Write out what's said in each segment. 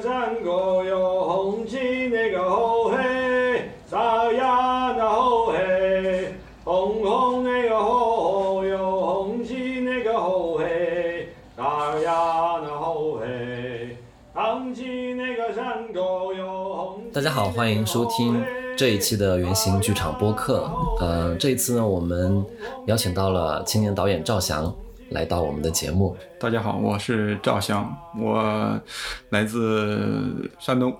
山沟有红旗那个后黑，沙呀那后黑，红红那个后有红旗那个后黑，沙呀那后黑，扛起那个山沟有红大家好，欢迎收听这一期的原型剧场播客。呃，这一次呢，我们邀请到了青年导演赵翔来到我们的节目。大家好，我是赵翔，我来自山东，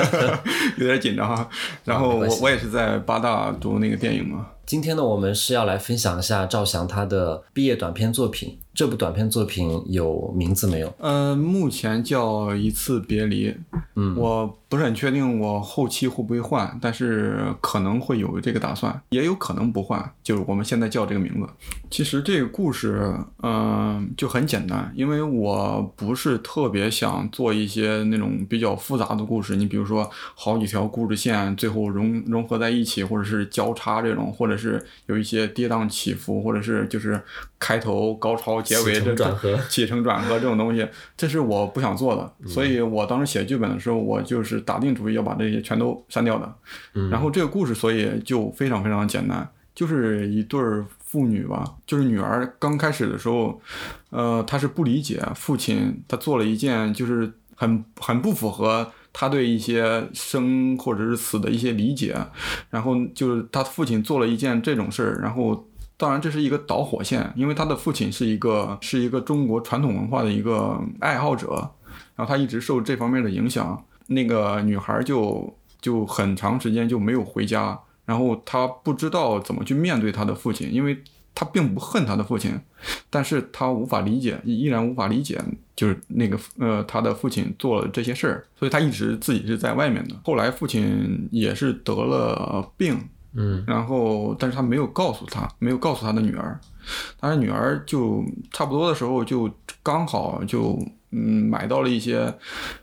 有点紧张哈。然后我我也是在八大读那个电影嘛。今天呢，我们是要来分享一下赵翔他的毕业短片作品。这部短片作品有名字没有？呃，目前叫一次别离，嗯，我不是很确定我后期会不会换，但是可能会有这个打算，也有可能不换，就是我们现在叫这个名字。其实这个故事，嗯、就很简单，因为我不是特别想做一些那种比较复杂的故事，你比如说好几条故事线最后融融合在一起，或者是交叉这种，或者是有一些跌宕起伏，或者是就是开头高潮结尾这转合起承转合这种东西，这是我不想做的。所以我当时写剧本的时候，我就是打定主意要把这些全都删掉的。然后这个故事，所以就非常非常简单，就是一对儿父女吧，就是女儿刚开始的时候，呃，她是不理解父亲他做了一件就是很很不符合。他对一些生或者是死的一些理解，然后就是他父亲做了一件这种事儿，然后当然这是一个导火线，因为他的父亲是一个是一个中国传统文化的一个爱好者，然后他一直受这方面的影响。那个女孩就就很长时间就没有回家，然后她不知道怎么去面对她的父亲，因为她并不恨她的父亲，但是她无法理解，依然无法理解，就是那个呃她的父亲做了这些事儿，所以她一直自己是在外面的。后来父亲也是得了病，嗯。然后但是他没有告诉他，没有告诉他的女儿，但是女儿就差不多的时候就刚好就嗯买到了一些，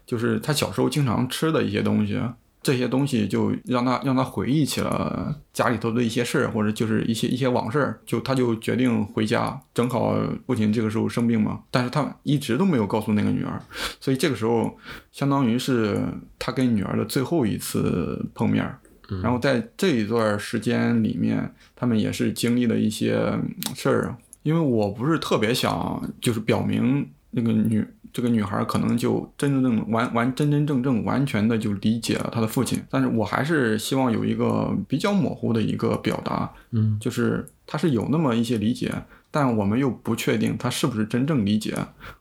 就是他小时候经常吃的一些东西，这些东西就让他让他回忆起了家里头的一些事儿，或者就是一些一些往事，就他就决定回家，正好父亲这个时候生病嘛，但是他一直都没有告诉那个女儿，所以这个时候相当于是他跟女儿的最后一次碰面儿。然后在这一段时间里面，他们也是经历了一些嗯事儿。因为我不是特别想，就是表明那个女这个女孩可能就真真正正完完真真正正完全的就理解了她的父亲，但是我还是希望有一个比较模糊的一个表达，嗯就是他是有那么一些理解，但我们又不确定他是不是真正理解，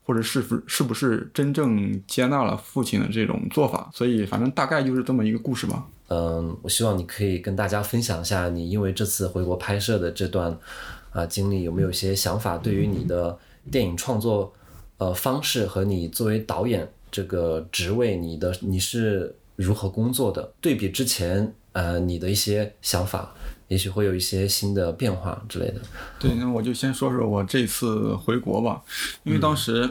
或者是不是不是真正接纳了父亲的这种做法，所以反正大概就是这么一个故事吧。嗯，我希望你可以跟大家分享一下你因为这次回国拍摄的这段啊、经历，有没有一些想法？对于你的电影创作呃方式和你作为导演这个职位，你的你是如何工作的？对比之前呃你的一些想法，也许会有一些新的变化之类的。对，那我就先说说我这次回国吧，因为当时，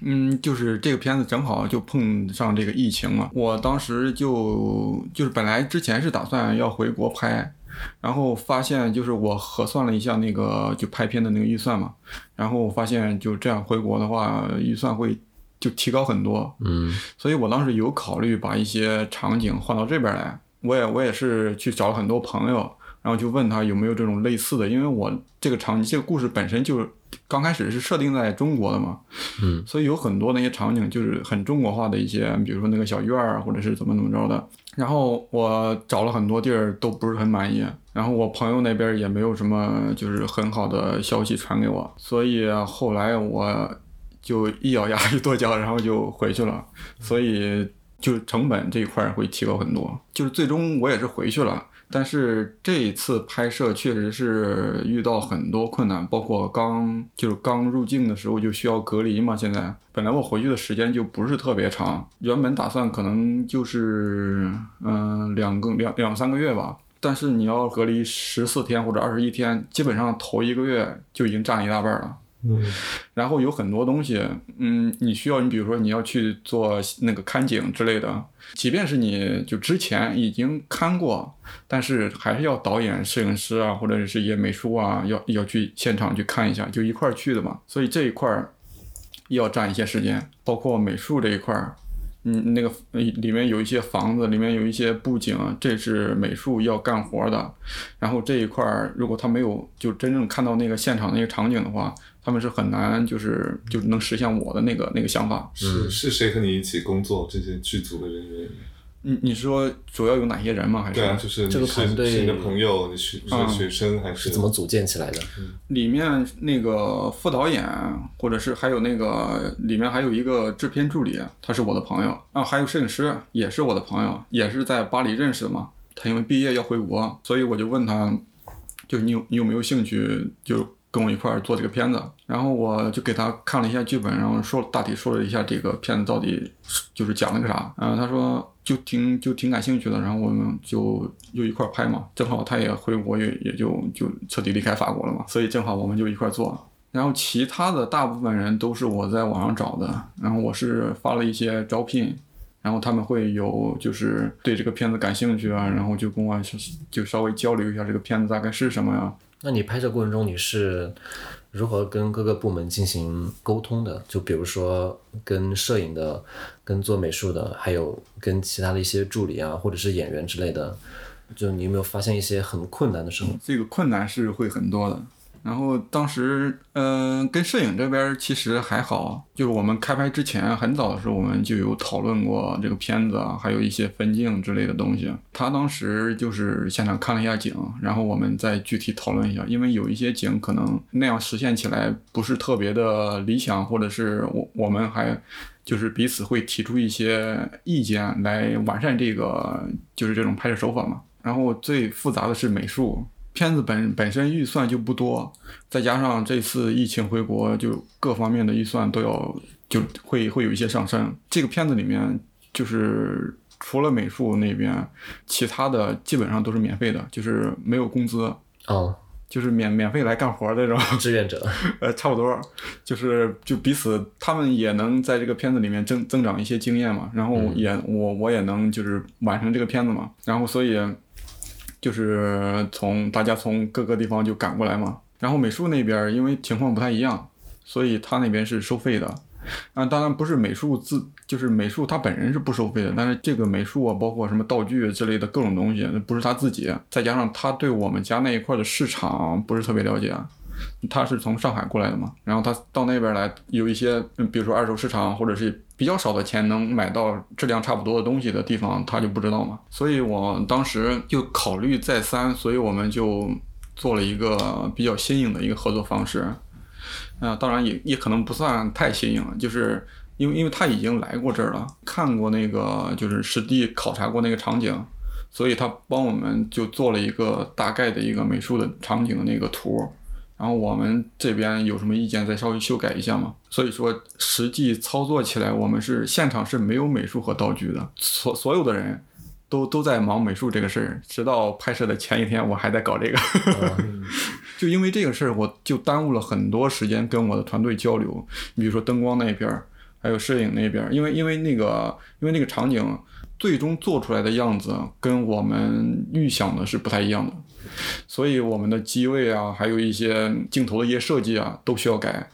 嗯，就是这个片子正好就碰上这个疫情嘛，我当时就就是本来之前是打算要回国拍，然后发现就是我核算了一下那个就拍片的那个预算嘛，然后发现就这样回国的话，预算会就提高很多，嗯所以我当时有考虑把一些场景换到这边来。我也我也是去找了很多朋友，然后就问他有没有这种类似的，因为我这个场景这个故事本身就是刚开始是设定在中国的嘛，嗯，所以有很多那些场景就是很中国化的一些，比如说那个小院儿啊或者是怎么怎么着的。然后我找了很多地儿都不是很满意，然后我朋友那边也没有什么就是很好的消息传给我，所以后来我就一咬牙一跺脚，然后就回去了。所以就成本这一块儿会提高很多。就是最终我也是回去了，但是这一次拍摄确实是遇到很多困难，包括刚就是刚入境的时候就需要隔离嘛。现在本来我回去的时间就不是特别长，原本打算可能就是嗯、两个两两三个月吧。但是你要隔离十四天或者二十一天，基本上头一个月就已经占一大半了。嗯然后有很多东西，嗯，你需要你比如说你要去做那个看景之类的，即便是你就之前已经看过，但是还是要导演、摄影师啊，或者是一些美术啊，要要去现场去看一下，就一块儿去的嘛。所以这一块儿要占一些时间，包括美术这一块儿，嗯，那个呃里面有一些房子，里面有一些布景，这是美术要干活的。然后这一块儿，如果他没有就真正看到那个现场那个场景的话，他们是很难就是就能实现我的那个那个想法。是是谁和你一起工作？这些剧组的人员？你你说主要有哪些人吗？还是对啊，就是这个团队是你的朋友，你是学生还是是怎么组建起来的？里面那个副导演，或者是还有那个里面还有一个制片助理，他是我的朋友啊，还有摄影师也是我的朋友，也是在巴黎认识的嘛。他因为毕业要回国，所以我就问他，就是你有你有没有兴趣，就跟我一块儿做这个片子。然后我就给他看了一下剧本，然后说大体说了一下这个片子到底就是讲了个啥。嗯、他说就挺就挺感兴趣的，然后我们就又一块儿拍嘛。正好他也回国，也也就就彻底离开法国了嘛，所以正好我们就一块儿做。然后其他的大部分人都是我在网上找的，然后我是发了一些招聘，然后他们会有就是对这个片子感兴趣啊，然后就跟我就稍微交流一下这个片子大概是什么呀。那你拍摄过程中你是如何跟各个部门进行沟通的？就比如说跟摄影的、跟做美术的，还有跟其他的一些助理啊，或者是演员之类的，就你有没有发现一些很困难的时候？这个困难是会很多的。然后当时，嗯、跟摄影这边其实还好，就是我们开拍之前很早的时候，我们就有讨论过这个片子啊，还有一些分镜之类的东西。他当时就是现场看了一下景，然后我们再具体讨论一下，因为有一些景可能那样实现起来不是特别的理想，或者是我我们还就是彼此会提出一些意见来完善这个就是这种拍摄手法嘛。然后最复杂的是美术，片子本本身预算就不多，再加上这次疫情回国，就各方面的预算都要就会会有一些上升。这个片子里面就是除了美术那边，其他的基本上都是免费的，就是没有工资，哦，就是免免费来干活的这种。志愿者，呃，差不多，就是就彼此，他们也能在这个片子里面增增长一些经验嘛，然后也、我我也能就是完成这个片子嘛，然后所以就是从大家从各个地方就赶过来嘛，然后美术那边因为情况不太一样，所以他那边是收费的。啊，当然不是美术自，就是美术他本人是不收费的，但是这个美术啊，包括什么道具之类的各种东西，那不是他自己，再加上他对我们家那一块的市场不是特别了解，他是从上海过来的嘛，然后他到那边来有一些，比如说二手市场或者是比较少的钱能买到质量差不多的东西的地方，他就不知道嘛。所以我当时就考虑再三，所以我们就做了一个比较新颖的一个合作方式。啊、当然也也可能不算太新颖，就是因为因为他已经来过这儿了，看过那个就是实地考察过那个场景，所以他帮我们就做了一个大概的一个美术的场景的那个图，然后我们这边有什么意见再稍微修改一下嘛。所以说实际操作起来，我们是现场是没有美术和道具的，所所有的人。都都在忙美术这个事儿，直到拍摄的前一天，我还在搞这个。就因为这个事儿，我就耽误了很多时间跟我的团队交流。你比如说灯光那边儿，还有摄影那边，因为因为那个因为那个场景最终做出来的样子跟我们预想的是不太一样的，所以我们的机位啊，还有一些镜头的一些设计啊，都需要改。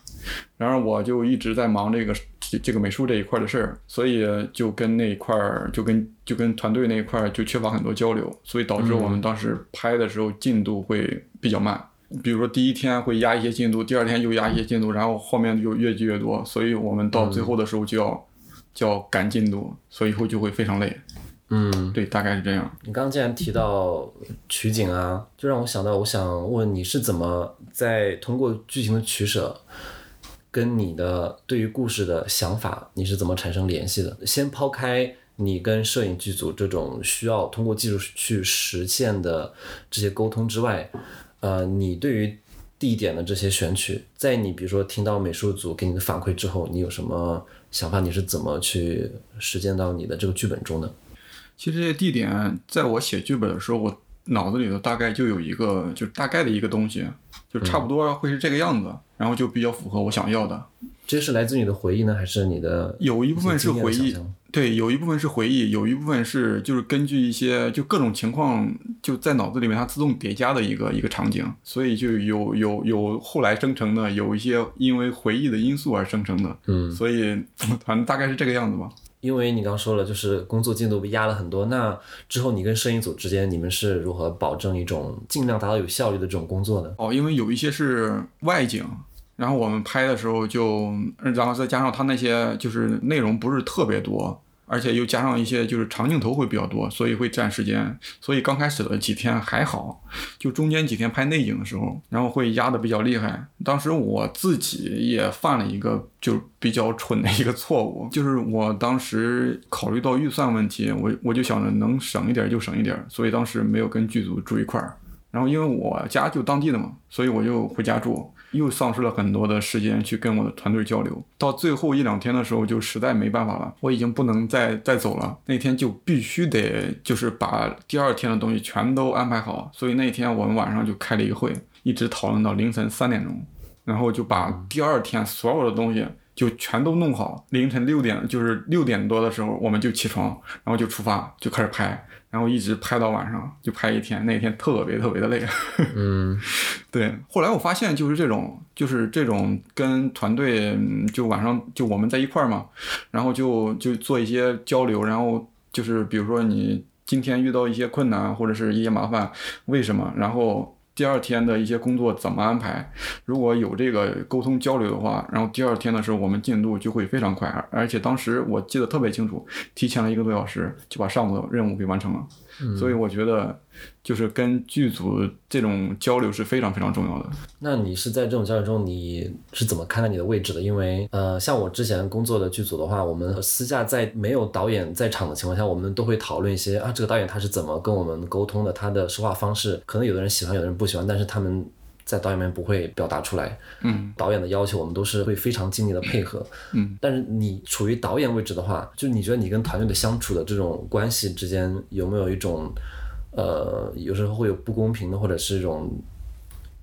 然而我就一直在忙这个这这个美术这一块的事儿，所以就跟那一块儿就跟就跟团队那一块儿就缺乏很多交流，所以导致我们当时拍的时候进度会比较慢。比如说第一天会压一些进度，第二天又压一些进度，然后后面就越积越多，所以我们到最后的时候就要、就要赶进度，所以以后就会非常累。嗯，对，大概是这样。你刚刚既然提到取景啊，就让我想到，我想问你是怎么在通过剧情的取舍，跟你的对于故事的想法，你是怎么产生联系的？先抛开你跟摄影剧组这种需要通过技术去实现的这些沟通之外，呃，你对于地点的这些选取，在你比如说听到美术组给你的反馈之后，你有什么想法？你是怎么去实践到你的这个剧本中的？其实这些地点，在我写剧本的时候，我脑子里头大概就有一个，就大概的一个东西，就差不多会是这个样子，然后就比较符合我想要的。这是来自你的回忆呢，还是你的有一部分是回忆对，有一部分是回忆，有一部分是就是根据一些就各种情况就在脑子里面它自动叠加的一个一个场景，所以就有有有后来生成的，有一些因为回忆的因素而生成的，嗯，所以 反正大概是这个样子吧。因为你刚说了，就是工作进度被压了很多，那之后你跟摄影组之间，你们是如何保证一种尽量达到有效率的这种工作的？哦，因为有一些是外景，然后我们拍的时候就，然后再加上它那些就是内容不是特别多。而且又加上一些就是长镜头会比较多，所以会占时间。所以刚开始的几天还好，就中间几天拍内景的时候，然后会压的比较厉害。当时我自己也犯了一个就比较蠢的一个错误，就是我当时考虑到预算问题，我我就想着能省一点就省一点，所以当时没有跟剧组住一块儿。然后因为我家就当地的嘛，所以我就回家住。又丧失了很多的时间去跟我的团队交流，到最后一两天的时候就实在没办法了，我已经不能再再走了。那天就必须得就是把第二天的东西全都安排好，所以那天我们晚上就开了一个会，一直讨论到凌晨三点钟，然后就把第二天所有的东西就全都弄好。凌晨六点就是六点多的时候，我们就起床，然后就出发就开始拍。然后一直拍到晚上，就拍一天，那天特别特别的累。嗯，对。后来我发现，就是这种，就是这种跟团队，就晚上就我们在一块儿嘛，然后就就做一些交流，然后就是比如说你今天遇到一些困难或者是一些麻烦，为什么？然后。第二天的一些工作怎么安排？如果有这个沟通交流的话，然后第二天的时候我们进度就会非常快，而且当时我记得特别清楚，提前了一个多小时就把上午的任务给完成了。所以我觉得，就是跟剧组这种交流是非常非常重要的。那你是在这种交流中，你是怎么看待你的位置的？因为，呃，像我之前工作的剧组的话，我们私下在没有导演在场的情况下，我们都会讨论一些啊，这个导演他是怎么跟我们沟通的，他的说话方式，可能有的人喜欢，有的人不喜欢，但是他们。在导演面不会表达出来，嗯，导演的要求我们都是会非常尽力的配合，嗯，但是你处于导演位置的话，就你觉得你跟团队的相处的这种关系之间有没有一种，呃，有时候会有不公平的或者是一种。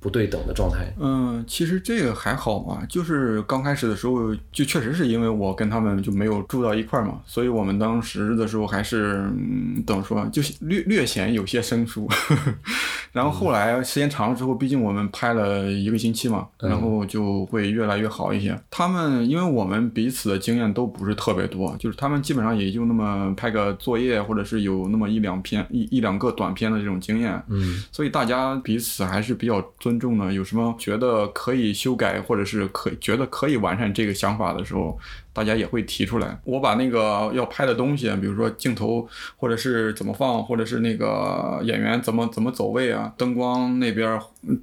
不对等的状态。嗯，其实这个还好嘛，就是刚开始的时候，就确实是因为我跟他们就没有住到一块儿嘛，所以我们当时的时候还是嗯、怎么说，就是略略显有些生疏。然后后来时间长了之后，毕竟我们拍了一个星期嘛，然后就会越来越好一些。他们因为我们彼此的经验都不是特别多，就是他们基本上也就那么拍个作业，或者是有那么一两篇一一两个短片的这种经验。嗯，所以大家彼此还是比较。尊重的？有什么觉得可以修改，或者是可觉得可以完善这个想法的时候，大家也会提出来。我把那个要拍的东西，比如说镜头，或者是怎么放，或者是那个演员怎么怎么走位啊，灯光那边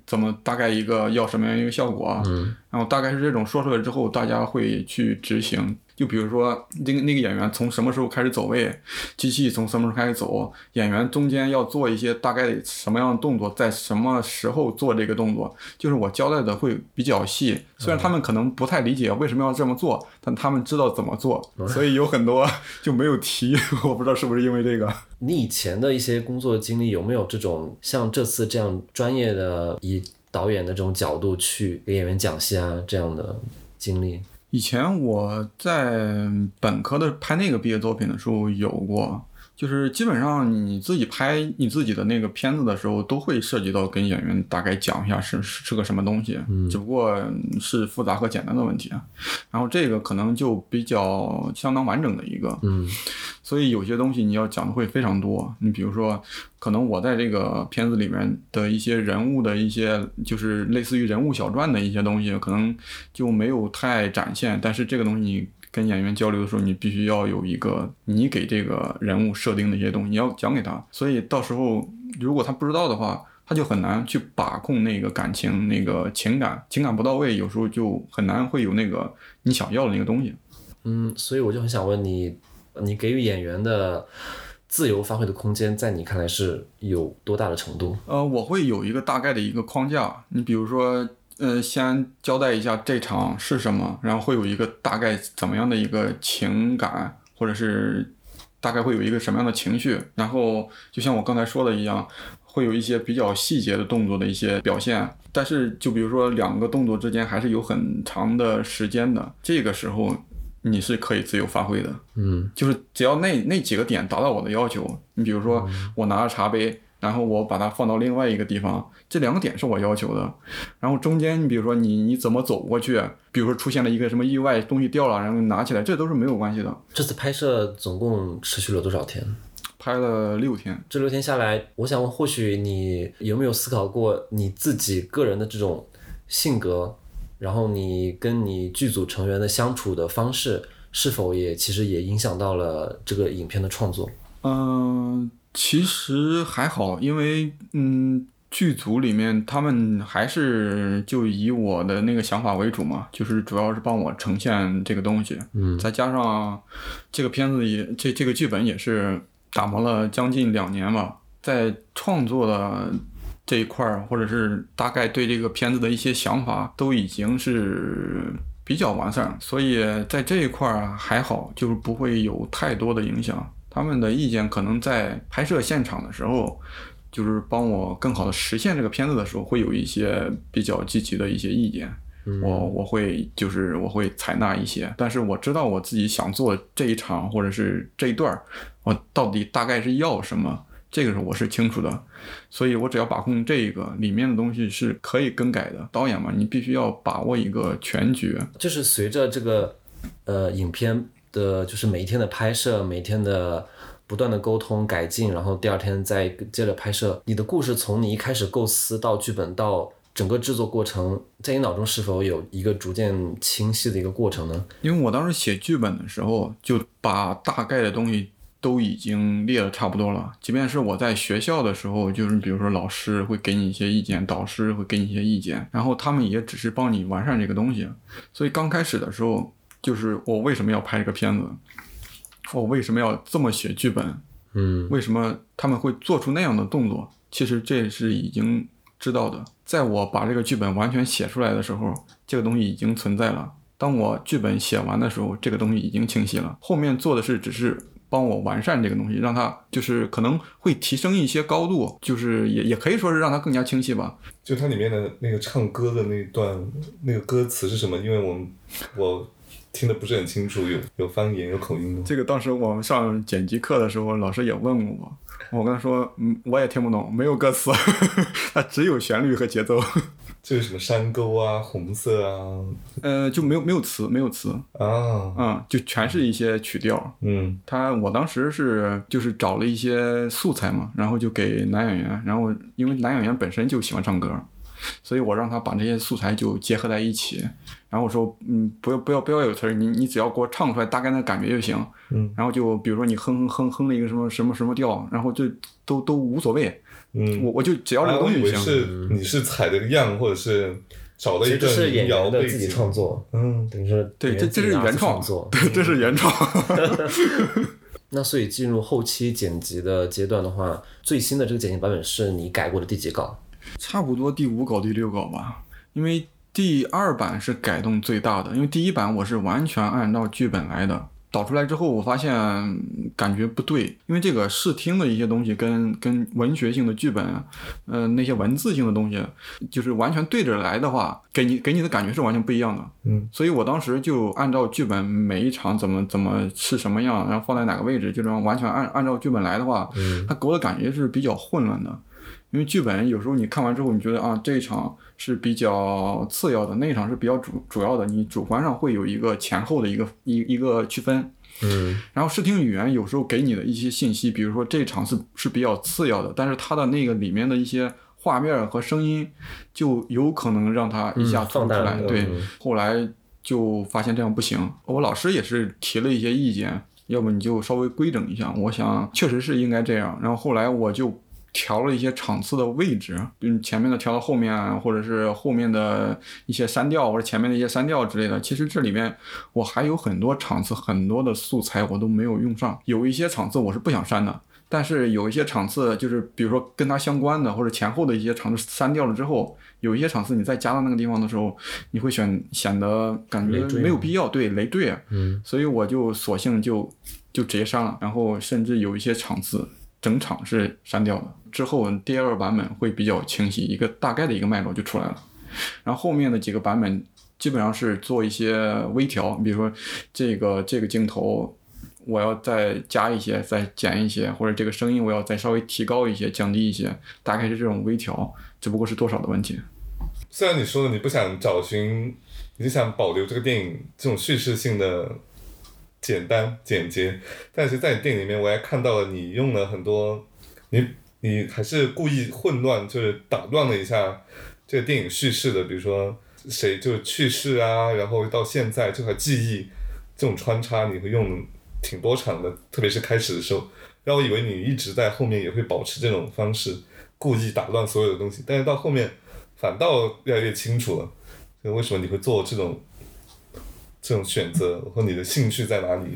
怎么大概一个要什么样一个效果啊？嗯，然后大概是这种说出来之后，大家会去执行。就比如说，那个那个演员从什么时候开始走位，机器从什么时候开始走，演员中间要做一些大概什么样的动作，在什么时候做这个动作，就是我交代的会比较细。虽然他们可能不太理解为什么要这么做，但他们知道怎么做，所以有很多就没有提。我不知道是不是因为这个。你以前的一些工作经历有没有这种像这次这样专业的以导演的这种角度去给演员讲戏啊这样的经历？以前我在本科的拍那个毕业作品的时候有过，就是基本上你自己拍你自己的那个片子的时候，都会涉及到跟演员大概讲一下是是个什么东西，只不过是复杂和简单的问题。然后这个可能就比较相当完整的一个，嗯，所以有些东西你要讲的会非常多。你比如说。可能我在这个片子里面的一些人物的一些，就是类似于人物小传的一些东西，可能就没有太展现。但是这个东西你跟演员交流的时候，你必须要有一个你给这个人物设定的一些东西，你要讲给他。所以到时候如果他不知道的话，他就很难去把控那个感情、那个情感，情感不到位，有时候就很难会有那个你想要的那个东西。嗯，所以我就很想问你，你给予演员的。自由发挥的空间，在你看来是有多大的程度？呃，我会有一个大概的一个框架。你比如说，呃，先交代一下这场是什么，然后会有一个大概怎么样的一个情感，或者是大概会有一个什么样的情绪。然后，就像我刚才说的一样，会有一些比较细节的动作的一些表现。但是，就比如说两个动作之间还是有很长的时间的，这个时候。你是可以自由发挥的，嗯，就是只要那那几个点达到我的要求，你比如说我拿着茶杯，然后我把它放到另外一个地方，这两个点是我要求的。然后中间，你比如说你你怎么走过去，比如说出现了一个什么意外，东西掉了，然后拿起来，这都是没有关系的。这次拍摄总共持续了多少天？拍了六天，这六天下来，我想问，或许你有没有思考过你自己个人的这种性格，然后你跟你剧组成员的相处的方式，是否也其实也影响到了这个影片的创作？嗯、其实还好，因为嗯，剧组里面他们还是就以我的那个想法为主嘛，就是主要是帮我呈现这个东西，嗯再加上这个片子也这这个剧本也是打磨了将近两年吧，在创作的这一块儿，或者是大概对这个片子的一些想法，都已经是比较完善，所以在这一块儿啊还好，就是不会有太多的影响。他们的意见可能在拍摄现场的时候，就是帮我更好的实现这个片子的时候，会有一些比较积极的一些意见。我我会就是我会采纳一些，但是我知道我自己想做这一场或者是这一段儿，我到底大概是要什么，这个是我是清楚的，所以我只要把控这个里面的东西是可以更改的。导演嘛，你必须要把握一个全局。就是随着这个呃影片的，就是每一天的拍摄，每天的不断的沟通改进，然后第二天再接着拍摄，你的故事从你一开始构思到剧本到整个制作过程，在你脑中是否有一个逐渐清晰的一个过程呢？因为我当时写剧本的时候，就把大概的东西都已经列的差不多了。即便是我在学校的时候，就是比如说老师会给你一些意见，导师会给你一些意见，然后他们也只是帮你完善这个东西。所以刚开始的时候，就是我为什么要拍这个片子，我为什么要这么写剧本，嗯为什么他们会做出那样的动作？其实这是已经知道的。在我把这个剧本完全写出来的时候，这个东西已经存在了。当我剧本写完的时候，这个东西已经清晰了。后面做的是只是帮我完善这个东西，让它就是可能会提升一些高度，就是也也可以说是让它更加清晰吧。就它里面的那个唱歌的那段那个歌词是什么？因为我们我听得不是很清楚，有有方言有口音吗？这个当时我们上剪辑课的时候，老师也问过我，我跟他说，嗯，我也听不懂，没有歌词，它只有旋律和节奏。就是什么山沟啊、红色啊呃，就没有没有词，没有词，啊，嗯，就全是一些曲调。嗯他我当时是就是找了一些素材嘛，然后就给男演员，然后因为男演员本身就喜欢唱歌，所以我让他把这些素材就结合在一起，然后我说，嗯，不要不要不要有词儿，你你只要给我唱出来大概那感觉就行。嗯然后就比如说你哼哼哼哼了一个什么什么什么调，然后就都都无所谓，嗯，我我就只要这个啊我以为东西就行。是你是采的样，或者是找了其实这一个民是演员的谣自己创。作，嗯，等于说对，这这是原创。对，这是原创。那所以进入后期剪辑的阶段的话，最新的这个剪辑版本是你改过的第几稿？差不多第五稿、第六稿吧，因为第二版是改动最大的，因为第一版我是完全按照剧本来的。导出来之后，我发现嗯感觉不对，因为这个视听的一些东西跟跟文学性的剧本，呃，那些文字性的东西，就是完全对着来的话，给你给你的感觉是完全不一样的。嗯，所以我当时就按照剧本每一场怎么怎么是什么样，然后放在哪个位置，就这样完全按按照剧本来的话，嗯它给我的感觉是比较混乱的。因为剧本有时候你看完之后，你觉得啊这一场是比较次要的，那一场是比较主主要的，你主观上会有一个前后的一个一一个区分。嗯然后视听语言有时候给你的一些信息，比如说这场是是比较次要的，但是它的那个里面的一些画面和声音，就有可能让它一下嗯突出来。嗯对，嗯后来就发现这样不行，我老师也是提了一些意见，要不你就稍微规整一下。我想确实是应该这样。然后后来我就调了一些场次的位置，嗯，前面的调到后面啊，或者是后面的一些删掉，或者前面的一些删掉之类的。其实这里面我还有很多场次，很多的素材我都没有用上，有一些场次我是不想删的。但是有一些场次，就是比如说跟它相关的，或者前后的一些场次删掉了之后，有一些场次你再加到那个地方的时候，你会选显得感觉没有必要，对累赘。嗯所以我就索性就就直接删了，然后甚至有一些场次整场是删掉的。之后第二版本会比较清晰，一个大概的一个脉络就出来了。然后后面的几个版本基本上是做一些微调，比如说这个这个镜头。我要再加一些，再减一些，或者这个声音我要再稍微提高一些，降低一些，大概是这种微调，只不过是多少的问题。虽然你说的你不想找寻，你是想保留这个电影这种叙事性的简单简洁，但是在你电影里面，我还看到了你用了很多，你你还是故意混乱，就是打乱了一下这个电影叙事的，比如说谁就去世啊，然后到现在这块记忆这种穿插，你会用挺多场的，特别是开始的时候，让我以为你一直在后面也会保持这种方式，故意打乱所有的东西，但是到后面反倒越来越清楚了，所以为什么你会做这种这种选择，和你的兴趣在哪里？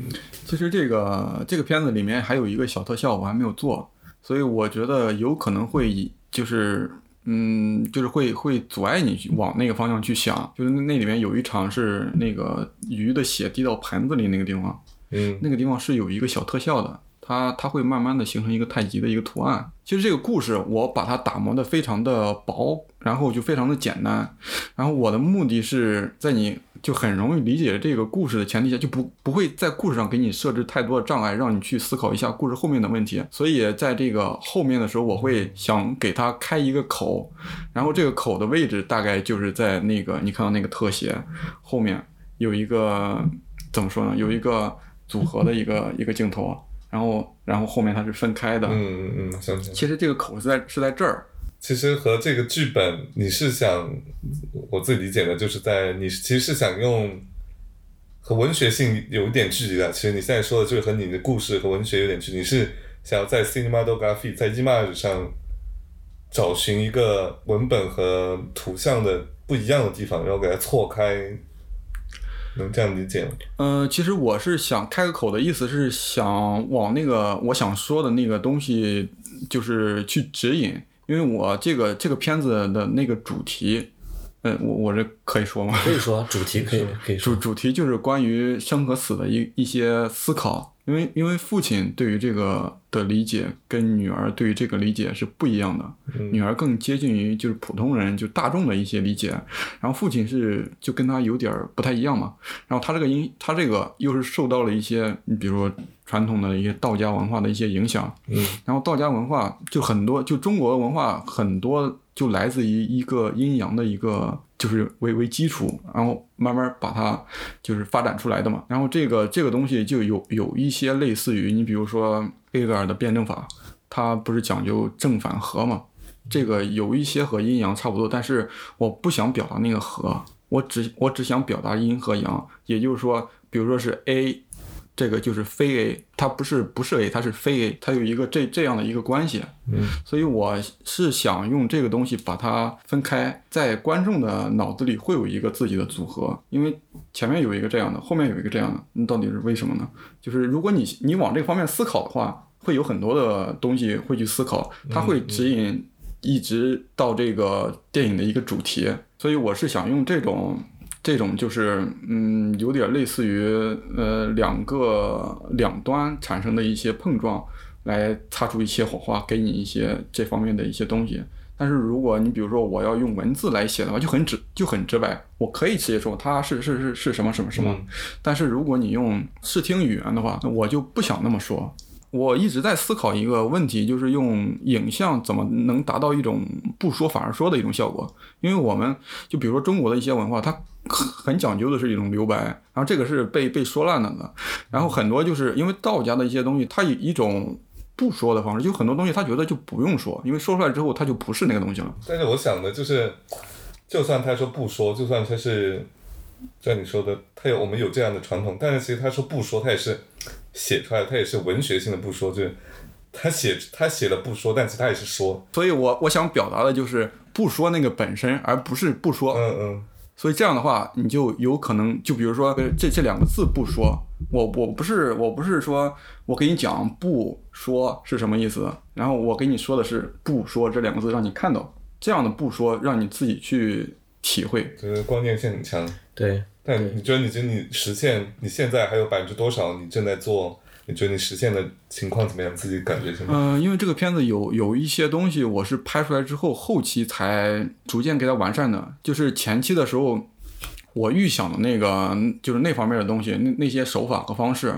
其实这个这个片子里面还有一个小特效我还没有做，所以我觉得有可能会以就是嗯，就是会会阻碍你去往那个方向去想。就是那里面有一场是那个鱼的血滴到盆子里那个地方，嗯那个地方是有一个小特效的，它它会慢慢的形成一个太极的一个图案。其实这个故事我把它打磨的非常的薄，然后就非常的简单。然后我的目的是在你就很容易理解这个故事的前提下，就不不会在故事上给你设置太多的障碍，让你去思考一下故事后面的问题。所以在这个后面的时候，我会想给它开一个口，然后这个口的位置大概就是在那个你看到那个特写后面有一个怎么说呢？有一个组合的一个一个镜头，然后然后后面它是分开的。嗯嗯嗯，想起来。其实这个口是在是在这儿，其实和这个剧本，你是想，我自己理解的，就是在你其实是想用和文学性有一点距离的。其实你现在说的就是和你的故事和文学有点距离，你是想要在 cinematography 在 image 上找寻一个文本和图像的不一样的地方，然后给它错开，能这样理解吗？呃，其实我是想开个口的意思是想往那个我想说的那个东西，就是去指引，因为我这个这个片子的那个主题，嗯、我我这可以说吗？可以说主题可以可以说，主主题就是关于生和死的一一些思考，因为因为父亲对于这个的理解跟女儿对于这个理解是不一样的，女儿更接近于就是普通人就大众的一些理解，然后父亲是就跟他有点儿不太一样嘛，然后他这个因他这个又是受到了一些你比如说传统的一些道家文化的一些影响，嗯然后道家文化就很多，就中国文化很多就来自于一个阴阳的一个就是为为基础，然后慢慢把它就是发展出来的嘛。然后这个这个东西就有有一些类似于你比如说黑格尔的辩证法，它不是讲究正反合嘛？这个有一些和阴阳差不多，但是我不想表达那个和，我只我只想表达阴和阳，也就是说，比如说是 A。这个就是非 A，它不是不是 A，它是非 A，它有一个这这样的一个关系，嗯，所以我是想用这个东西把它分开，在观众的脑子里会有一个自己的组合，因为前面有一个这样的，后面有一个这样的，那到底是为什么呢？就是如果你你往这方面思考的话，会有很多的东西会去思考，它会指引一直到这个电影的一个主题，所以我是想用这种。这种就是，嗯，有点类似于，呃，两个两端产生的一些碰撞，来擦出一些火花，给你一些这方面的一些东西。但是如果你比如说我要用文字来写的话，就很直就很直白，我可以直接说它是是是是什么什么什么。嗯但是如果你用视听语言的话，那我就不想那么说。我一直在思考一个问题，就是用影像怎么能达到一种不说反而说的一种效果。因为我们就比如说中国的一些文化，它很很讲究的是一种留白，然后这个是被被说烂了的。然后很多就是因为道家的一些东西，它以一种不说的方式，就很多东西他觉得就不用说，因为说出来之后他就不是那个东西了。但是我想的就是，就算他说不说，就算他是，像你说的，他有我们有这样的传统，但是其实他说不说，他也是写出来，他也是文学性的不说，就是他写他写了不说，但其实他也是说，所以我我想表达的就是不说那个本身，而不是不说。嗯嗯所以这样的话，你就有可能，就比如说这这两个字不说，我我不是我不是说我给你讲不说是什么意思，然后我给你说的是不说这两个字，让你看到这样的不说，让你自己去体会。就是关键性很强。对，但你觉得你觉得你实现你现在还有百分之多少你正在做？你觉得你实现的情况怎么样？自己感觉怎么样？嗯、因为这个片子有有一些东西我是拍出来之后，后期才逐渐给它完善的。就是前期的时候，我预想的那个就是那方面的东西，那那些手法和方式，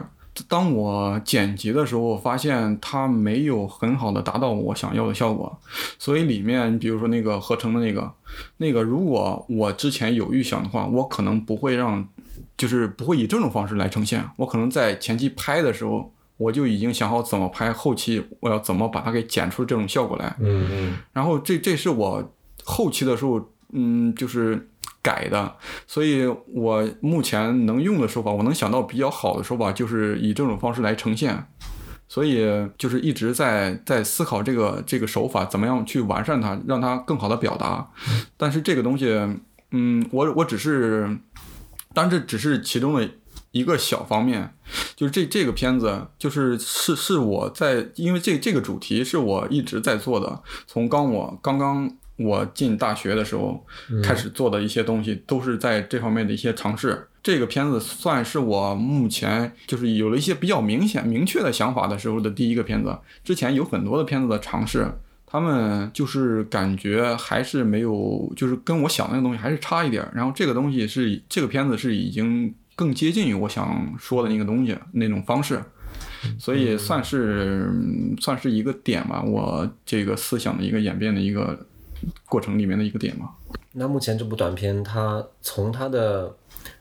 当我剪辑的时候，我发现它没有很好的达到我想要的效果，所以里面你比如说那个合成的那个，那个如果我之前有预想的话，我可能不会让，就是不会以这种方式来呈现，我可能在前期拍的时候，我就已经想好怎么拍，后期我要怎么把它给剪出这种效果来，嗯嗯然后这这是我后期的时候，嗯，就是改的，所以我目前能用的手法，我能想到比较好的手法，就是以这种方式来呈现。所以就是一直在在思考这个这个手法怎么样去完善它，让它更好的表达。但是这个东西，嗯，我我只是，当然这只是其中的一个小方面，就是这这个片子就是是是我在，因为这这个主题是我一直在做的，从刚我刚刚我进大学的时候开始做的一些东西，都是在这方面的一些尝试。这个片子算是我目前就是有了一些比较明显明确的想法的时候的第一个片子。之前有很多的片子的尝试，他们就是感觉还是没有，就是跟我想的那个东西还是差一点儿。然后这个东西是这个片子是已经更接近于我想说的那个东西那种方式，所以算是、嗯算是一个点吧，我这个思想的一个演变的一个过程里面的一个点吧。那目前这部短片，它从它的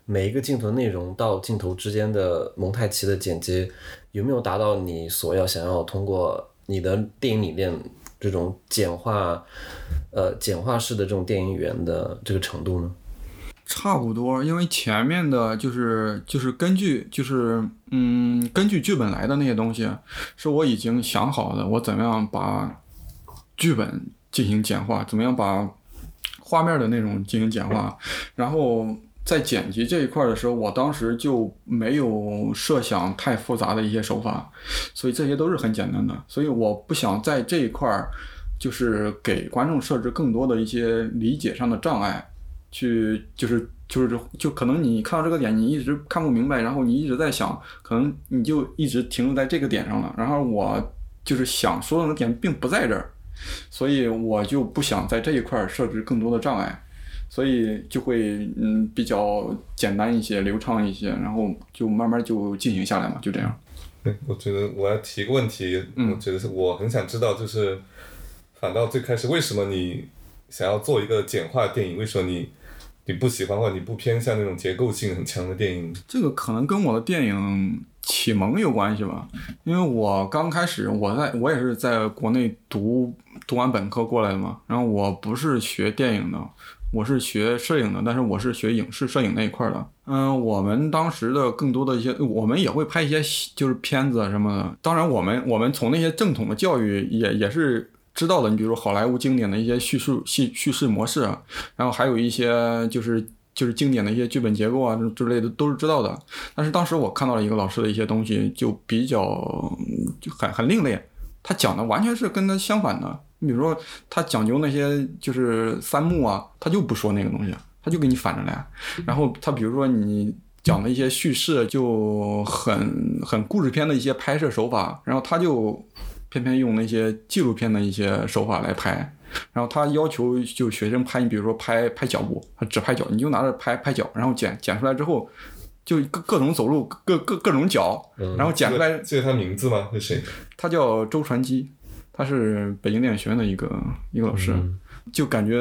每一个镜头内容到镜头之间的蒙太奇的剪接，有没有达到你所要想要通过你的电影里面这种简化，呃简化式的这种电影语言的这个程度呢？差不多，因为前面的就是就是根据就是嗯根据剧本来的那些东西，是我已经想好的，我怎么样把剧本进行简化，怎么样把画面的内容进行简化，然后在剪辑这一块的时候，我当时就没有设想太复杂的一些手法，所以这些都是很简单的，所以我不想在这一块儿就是给观众设置更多的一些理解上的障碍。去就是就是就可能你看到这个点，你一直看不明白，然后你一直在想，可能你就一直停留在这个点上了。然后我就是想说的那点并不在这儿，所以我就不想在这一块儿设置更多的障碍，所以就会嗯比较简单一些、流畅一些，然后就慢慢就进行下来嘛，就这样。对，我觉得我要提个问题，嗯我觉得是我很想知道，就是反倒最开始为什么你想要做一个简化电影？为什么你你不喜欢或者你不偏向那种结构性很强的电影？这个可能跟我的电影启蒙有关系吧，因为我刚开始我在我也是在国内读读完本科过来的嘛，然后我不是学电影的，我是学摄影的，但是我是学影视摄影那一块的。嗯，我们当时的更多的一些，我们也会拍一些就是片子啊什么的。当然，我们我们从那些正统的教育也也是知道的，你比如说好莱坞经典的一些叙述叙叙事模式啊，然后还有一些就是就是经典的一些剧本结构啊之类的都是知道的。但是当时我看到了一个老师的一些东西，就比较就很很另类，他讲的完全是跟他相反的。你比如说，他讲究那些就是三幕啊，他就不说那个东西，他就给你反着来。然后他比如说你讲的一些叙事就很很故事片的一些拍摄手法，然后他就偏偏用那些纪录片的一些手法来拍。然后他要求就学生拍，你比如说拍拍脚步，他只拍脚，你就拿着拍拍脚，然后剪剪出来之后，就各各种走路，各各各种脚，然后剪出来记得他名字吗？是谁？他叫周传基，他是北京电影学院的一个一个老师，就感觉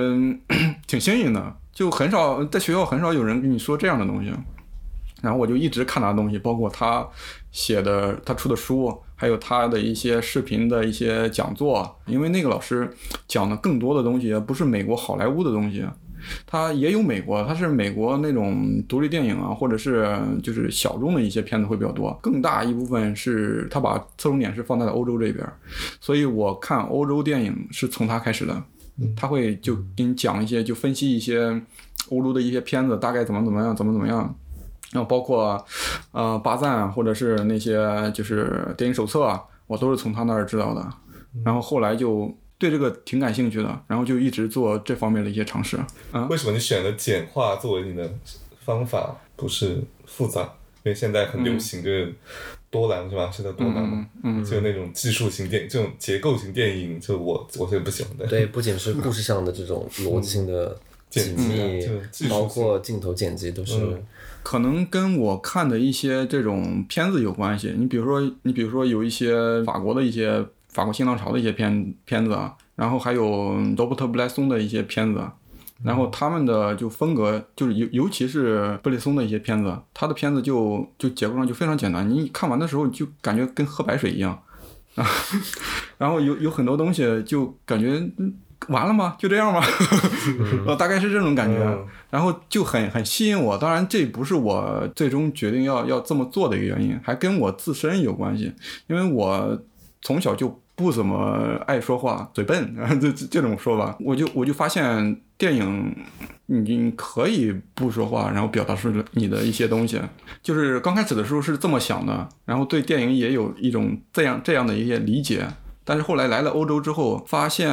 挺新颖的，就很少在学校很少有人跟你说这样的东西。然后我就一直看他的东西，包括他写的、他出的书，还有他的一些视频的一些讲座。因为那个老师讲的更多的东西不是美国好莱坞的东西，他也有美国，他是美国那种独立电影啊，或者是就是小众的一些片子会比较多。更大一部分是他把侧重点是放在了欧洲这边，所以我看欧洲电影是从他开始的。他会就给你讲一些，就分析一些欧洲的一些片子大概怎么怎么样，怎么怎么样。然后包括呃巴赞啊或者是那些就是电影手册啊，我都是从他那儿知道的。然后后来就对这个挺感兴趣的，然后就一直做这方面的一些尝试。啊，为什么你选了简化作为你的方法，不是复杂？因为现在很流行就是多兰是吧？现在多兰嘛？嗯，就那种技术型电这种结构型电影，就我我最不喜欢的。对，不仅是故事上的这种逻辑性的紧剪辑包括镜头剪辑都是。嗯可能跟我看的一些这种片子有关系。你比如说，你比如说有一些法国的一些法国新浪潮的一些片片子啊，然后还有罗伯特布莱松的一些片子啊，然后他们的就风格就是尤尤其是布雷松的一些片子，他的片子就就结构上就非常简单，你看完的时候就感觉跟喝白水一样啊，然后有有很多东西就感觉嗯完了吗？就这样吗？呃，大概是这种感觉。嗯然后就很很吸引我。当然，这不是我最终决定要要这么做的一个原因，还跟我自身有关系。因为我从小就不怎么爱说话，嘴笨，这这这种说法，我就我就发现电影你可以不说话，然后表达出你的一些东西。就是刚开始的时候是这么想的，然后对电影也有一种这样这样的一些理解。但是后来来了欧洲之后，发现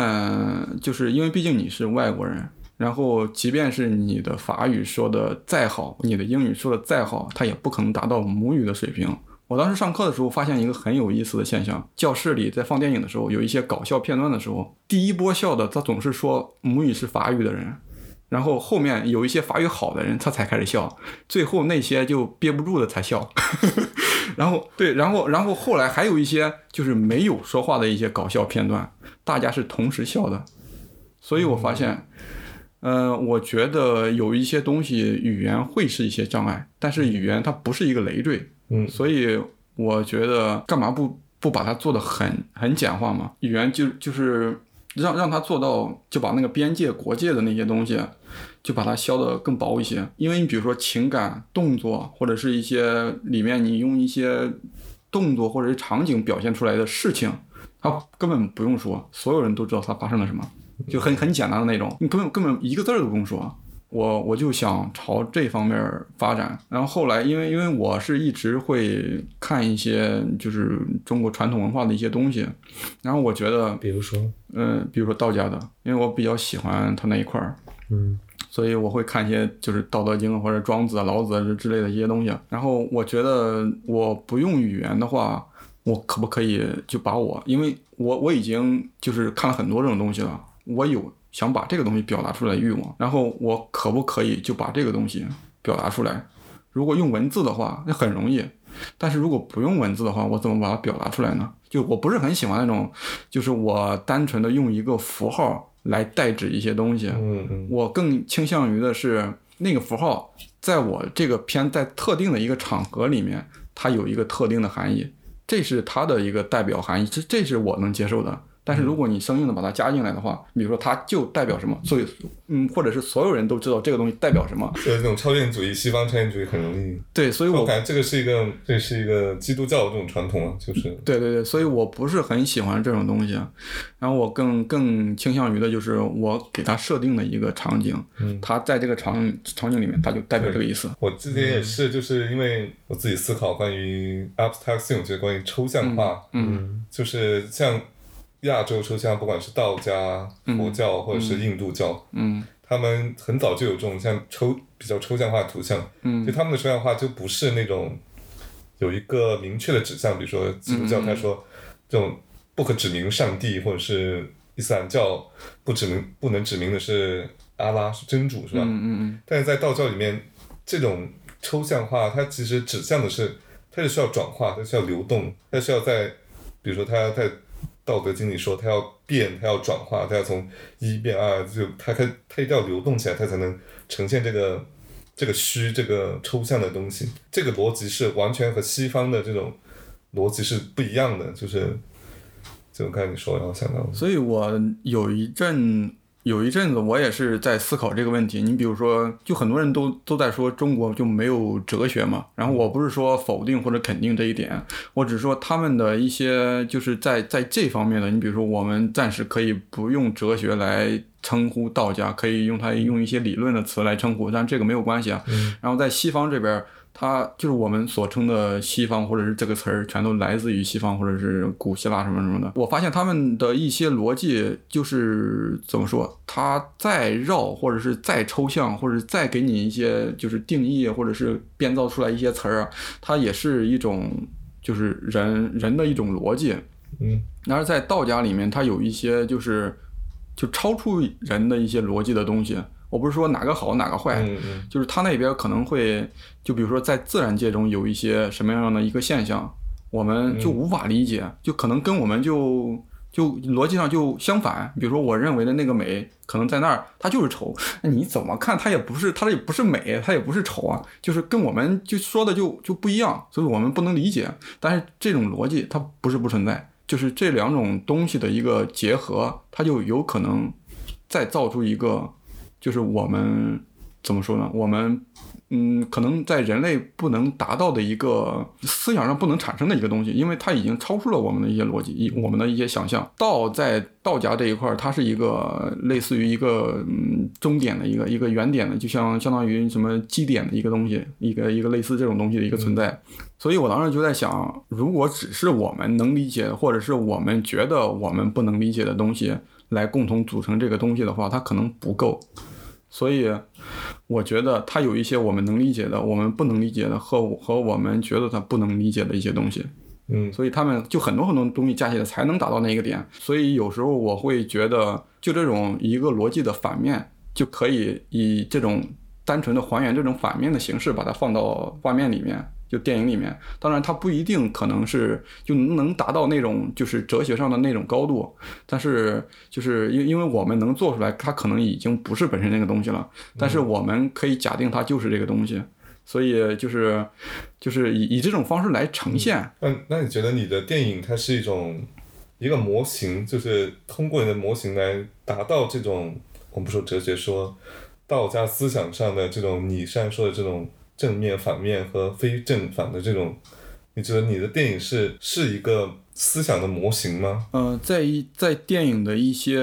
就是因为毕竟你是外国人，然后即便是你的法语说的再好，你的英语说的再好，它也不可能达到母语的水平。我当时上课的时候发现一个很有意思的现象：教室里在放电影的时候，有一些搞笑片段的时候，第一波笑的他总是说母语是法语的人，然后后面有一些法语好的人他才开始笑，最后那些就憋不住的才笑。然后对，然后然后后来还有一些就是没有说话的一些搞笑片段，大家是同时笑的，所以我发现。呃，我觉得有一些东西语言会是一些障碍，但是语言它不是一个累赘，嗯所以我觉得干嘛不不把它做的很很简化嘛？语言就就是让让它做到，就把那个边界、国界的那些东西，就把它削的更薄一些。因为你比如说情感、动作，或者是一些里面你用一些动作或者是场景表现出来的事情，它根本不用说，所有人都知道它发生了什么。就很很简单的那种，你根本根本一个字儿都不用说。我我就想朝这方面发展，然后后来因为因为我是一直会看一些就是中国传统文化的一些东西，然后我觉得，比如说，嗯、比如说道家的，因为我比较喜欢他那一块儿，嗯，所以我会看一些就是《道德经》或者庄子啊、老子之类的一些东西。然后我觉得我不用语言的话，我可不可以就把我，因为我我已经就是看了很多这种东西了，我有想把这个东西表达出来的欲望，然后我可不可以就把这个东西表达出来？如果用文字的话，那很容易。但是如果不用文字的话，我怎么把它表达出来呢？就我不是很喜欢那种，就是我单纯的用一个符号来代指一些东西。嗯嗯我更倾向于的是那个符号，在我这个片在特定的一个场合里面，它有一个特定的含义，这是它的一个代表含义，这这是我能接受的。但是如果你生硬的把它加进来的话，比如说它就代表什么，所以嗯，或者是所有人都知道这个东西代表什么，就是那种超验主义，西方超验主义很容易。对，所以我我感觉这个是一个，这是一个基督教的这种传统啊，就是。对对对，所以我不是很喜欢这种东西，然后我更更倾向于的就是我给它设定的一个场景，嗯。它在这个场场景里面，它就代表这个意思。我之前也是，就是因为我自己思考关于 abstraction，就是关于抽象化，嗯。就是像亚洲抽象，不管是道家、佛教或者是印度教，嗯。他们很早就有这种像抽比较抽象化的图像，嗯。就他们的抽象化就不是那种有一个明确的指向，比如说基督教，嗯他说这种不可指明上帝，或者是伊斯兰教不指明不能指明的是阿拉是真主，是吧？嗯嗯。但是在道教里面，这种抽象化，它其实指向的是，它是需要转化，它需要流动，它需要在，比如说它在《道德经》里说，它要变，它要转化，它要从一变二，就它它它一定要流动起来，它才能呈现这个这个虚这个抽象的东西。这个逻辑是完全和西方的这种逻辑是不一样的，就是就刚才你说，然后想到，所以我有一阵有一阵子我也是在思考这个问题。你比如说，就很多人都都在说中国就没有哲学嘛，然后我不是说否定或者肯定这一点，我只是说他们的一些就是在在这方面的，你比如说我们暂时可以不用哲学来。称呼道家可以用它用一些理论的词来称呼，但这个没有关系啊。然后在西方这边，它就是我们所称的西方，或者是这个词儿，全都来自于西方，或者是古希腊什么什么的。我发现他们的一些逻辑就是怎么说，它再绕，或者是再抽象，或者再给你一些就是定义，或者是编造出来一些词儿啊，它也是一种就是人人的一种逻辑。嗯，然而在道家里面，它有一些就是就超出人的一些逻辑的东西。我不是说哪个好哪个坏，嗯嗯就是他那边可能会，就比如说在自然界中有一些什么样的一个现象，我们就无法理解，就可能跟我们就就逻辑上就相反。比如说我认为的那个美，可能在那儿它就是丑，那你怎么看它也不是，它也不是美，它也不是丑啊，就是跟我们就说的就就不一样，所以我们不能理解。但是这种逻辑它不是不存在，就是这两种东西的一个结合，它就有可能再造出一个。就是我们怎么说呢？我们嗯，可能在人类不能达到的一个思想上不能产生的一个东西，因为它已经超出了我们的一些逻辑，一我们的一些想象。道在道家这一块儿，它是一个类似于一个嗯终点的一个一个原点的，就像相当于什么基点的一个东西，一个一个类似这种东西的一个存在。所以我当时就在想，如果只是我们能理解，或者是我们觉得我们不能理解的东西。来共同组成这个东西的话，它可能不够，所以我觉得它有一些我们能理解的，我们不能理解的和和我们觉得它不能理解的一些东西，嗯，所以他们就很多很多东西加起来才能达到那个点。所以有时候我会觉得，就这种一个逻辑的反面，就可以以这种单纯的还原这种反面的形式，把它放到画面里面。就电影里面，当然它不一定可能是就能达到那种就是哲学上的那种高度，但是就是因因为我们能做出来，它可能已经不是本身那个东西了，但是我们可以假定它就是这个东西，所以就是就是以以这种方式来呈现。那那你觉得你的电影它是一种一个模型，就是通过你的模型来达到这种我们不说哲学，说道家思想上的这种你刚才说的这种。正面、反面和非正反的这种，你觉得你的电影是是一个思想的模型吗？呃，在一在电影的一些，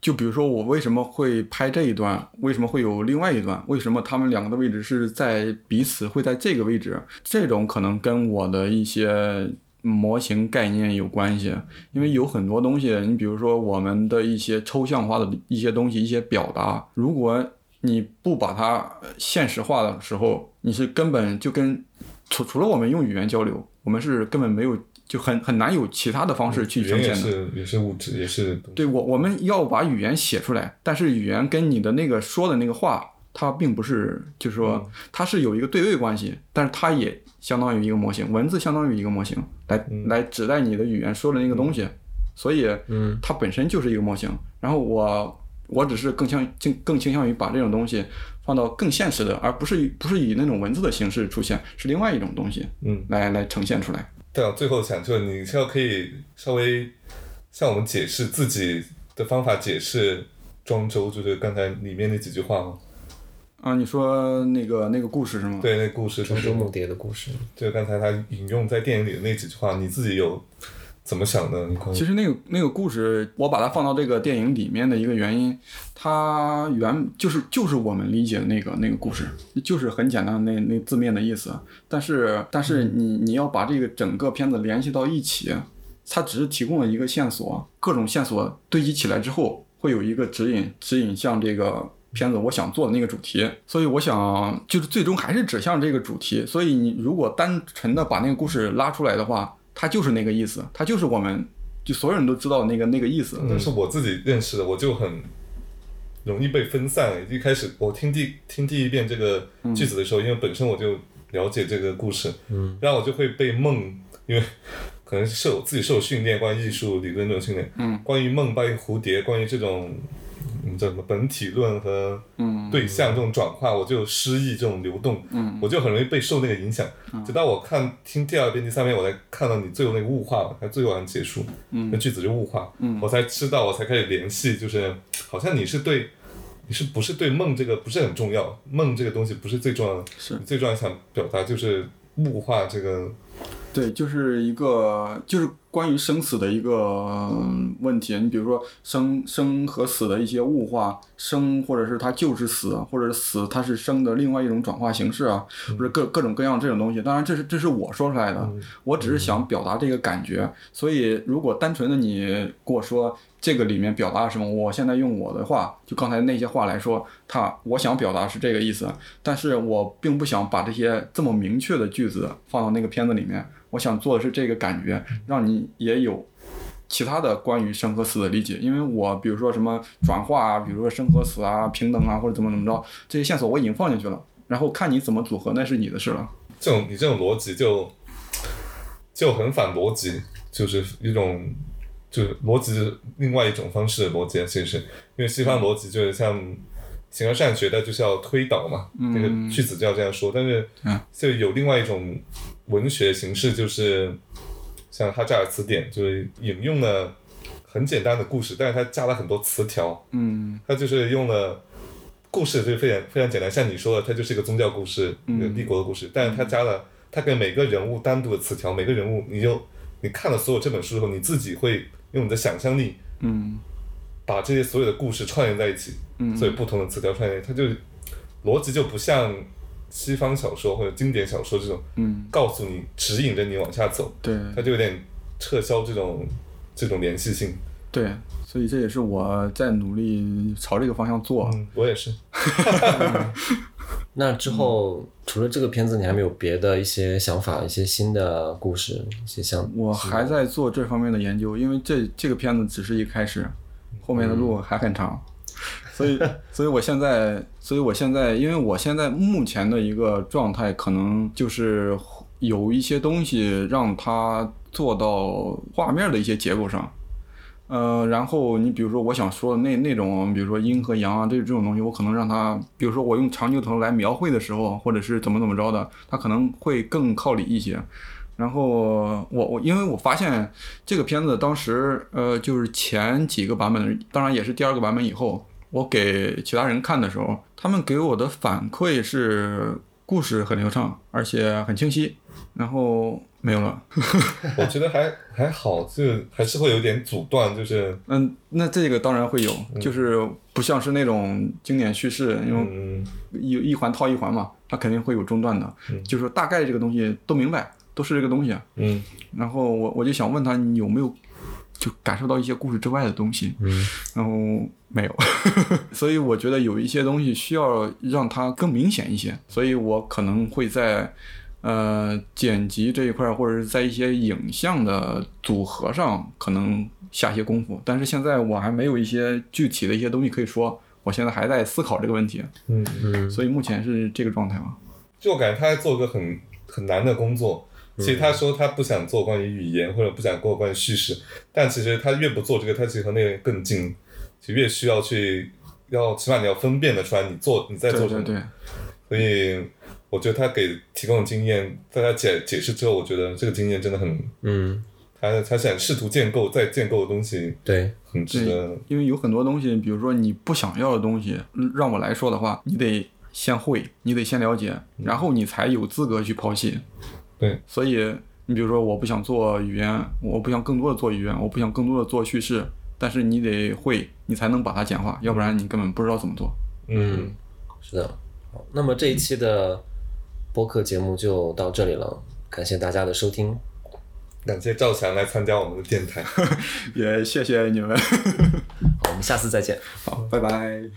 就比如说我为什么会拍这一段，为什么会有另外一段，为什么他们两个的位置是在彼此会在这个位置，这种可能跟我的一些模型概念有关系，因为有很多东西，你比如说我们的一些抽象化的一些东西、一些表达，如果你不把它现实化的时候，你是根本就跟除除了我们用语言交流，我们是根本没有就很很难有其他的方式去呈现的。也是也是物质，也是。对我我们要把语言写出来，但是语言跟你的那个说的那个话，它并不是，就是说它是有一个对位关系，但是它也相当于一个模型，文字相当于一个模型，来来指代你的语言说的那个东西，所以嗯，它本身就是一个模型。然后我我只是更倾更更倾向于把这种东西。放到更现实的，而不是不是以那种文字的形式出现，是另外一种东西，嗯，来来呈现出来。对啊，最后想就你现在可以稍微向我们解释自己的方法，解释庄周，就是刚才里面那几句话吗？啊，你说那个那个故事是吗？对，那故事庄周梦蝶的故事，就刚才他引用在电影里的那几句话，你自己有。怎么想的？其实那个那个故事，我把它放到这个电影里面的一个原因，它原就是就是我们理解的那个那个故事，就是很简单的那那字面的意思。但是但是你你要把这个整个片子联系到一起，它只是提供了一个线索，各种线索堆积起来之后，会有一个指引指引向这个片子我想做的那个主题。所以我想就是最终还是指向这个主题。所以你如果单纯的把那个故事拉出来的话。它就是那个意思，它就是我们就所有人都知道那个那个意思。但是我自己认识的，我就很容易被分散。一开始我听第听第一遍这个句子的时候，因为本身我就了解这个故事，嗯，然后我就会被梦，因为可能是受自己受训练，关于艺术理论这种训练，嗯，关于梦，关于蝴蝶，关于这种。嗯，叫什么本体论和对象这种转化，我就诗意这种流动，我就很容易被受那个影响。直到我看听第二遍、第三遍，我才看到你最后那个物化，它最后结束，那句子就物化，我才知道，我才开始联系，就是好像你是对，你是不是对梦这个不是很重要？梦这个东西不是最重要的，是最重要想表达就是物化这个。对，就是一个就是关于生死的一个问题。你比如说生生和死的一些物化，生或者是它就是死，或者是死它是生的另外一种转化形式啊，或者各各种各样这种东西。当然，这是这是我说出来的，我只是想表达这个感觉。所以，如果单纯的你跟我说这个里面表达什么，我现在用我的话，就刚才那些话来说，他我想表达是这个意思，但是我并不想把这些这么明确的句子放到那个片子里面。我想做的是这个感觉，让你也有其他的关于生和死的理解，因为我比如说什么转化啊，比如说生和死啊、平等啊，或者怎么怎么着，这些线索我已经放进去了，然后看你怎么组合，那是你的事了。这种你这种逻辑就就很反逻辑，就是一种就是逻辑是另外一种方式的逻辑，其实。因为西方逻辑就是像形而上学的就是要推导嘛，那个句子就要这样说，但是嗯。就有另外一种文学形式，就是像哈扎尔词典，就是引用了很简单的故事，但是它加了很多词条，嗯。它就是用了故事，就是非常非常简单，像你说的，它就是一个宗教故事，一个帝国的故事，但是它加了它给每个人物单独的词条，每个人物你就你看了所有这本书之后，你自己会用你的想象力嗯。把这些所有的故事串联在一起，嗯。所以不同的词条串联，它就逻辑就不像西方小说或者经典小说这种嗯，告诉你指引着你往下走，对它就有点撤销这种这种联系性。对，所以这也是我在努力朝这个方向做。嗯，我也是。那之后除了这个片子，你还没有别的一些想法、一些新的故事、一些想我还在做这方面的研究，因为这这个片子只是一开始，后面的路还很长，所以 所以我现在，所以我现在，因为我现在目前的一个状态，可能就是有一些东西让它做到画面的一些结构上。呃，然后你比如说我想说的那那种，比如说阴和阳啊，这这种东西，我可能让它，比如说我用长镜头来描绘的时候，或者是怎么怎么着的，它可能会更靠里一些。然后我我因为我发现这个片子当时呃就是前几个版本，当然也是第二个版本以后，我给其他人看的时候，他们给我的反馈是故事很流畅，而且很清晰，然后没有了。我觉得还还好，就还是会有点阻断，就是嗯，那这个当然会有，就是不像是那种经典叙事，因为嗯一一环套一环嘛，它肯定会有中断的。就是说大概这个东西都明白，都是这个东西。嗯然后我我就想问他，你有没有就感受到一些故事之外的东西？嗯，然后没有，所以我觉得有一些东西需要让它更明显一些，所以我可能会在呃剪辑这一块儿，或者是在一些影像的组合上可能下些功夫，但是现在我还没有一些具体的一些东西可以说，我现在还在思考这个问题，嗯，嗯所以目前是这个状态嘛。就我感觉他在做个很很难的工作。其实他说他不想做关于语言或者不想过关于叙事，但其实他越不做这个，他其实和那个更近，就越需要去要起码你要分辨得出来你做你在做什么。对对对，所以我觉得他给提供的经验，在他解解释之后，我觉得这个经验真的很，嗯，他他想试图建构再建构的东西，对，很值得。因为有很多东西，比如说你不想要的东西，嗯让我来说的话，你得先会，你得先了解，然后你才有资格去抛弃。对，所以你比如说，我不想做语言，我不想更多的做语言，我不想更多的做叙事，但是你得会，你才能把它简化，要不然你根本不知道怎么做。嗯，是的。好，那么这一期的播客节目就到这里了，感谢大家的收听。感谢赵强来参加我们的电台。也谢谢你们，好，我们下次再见。好，拜拜。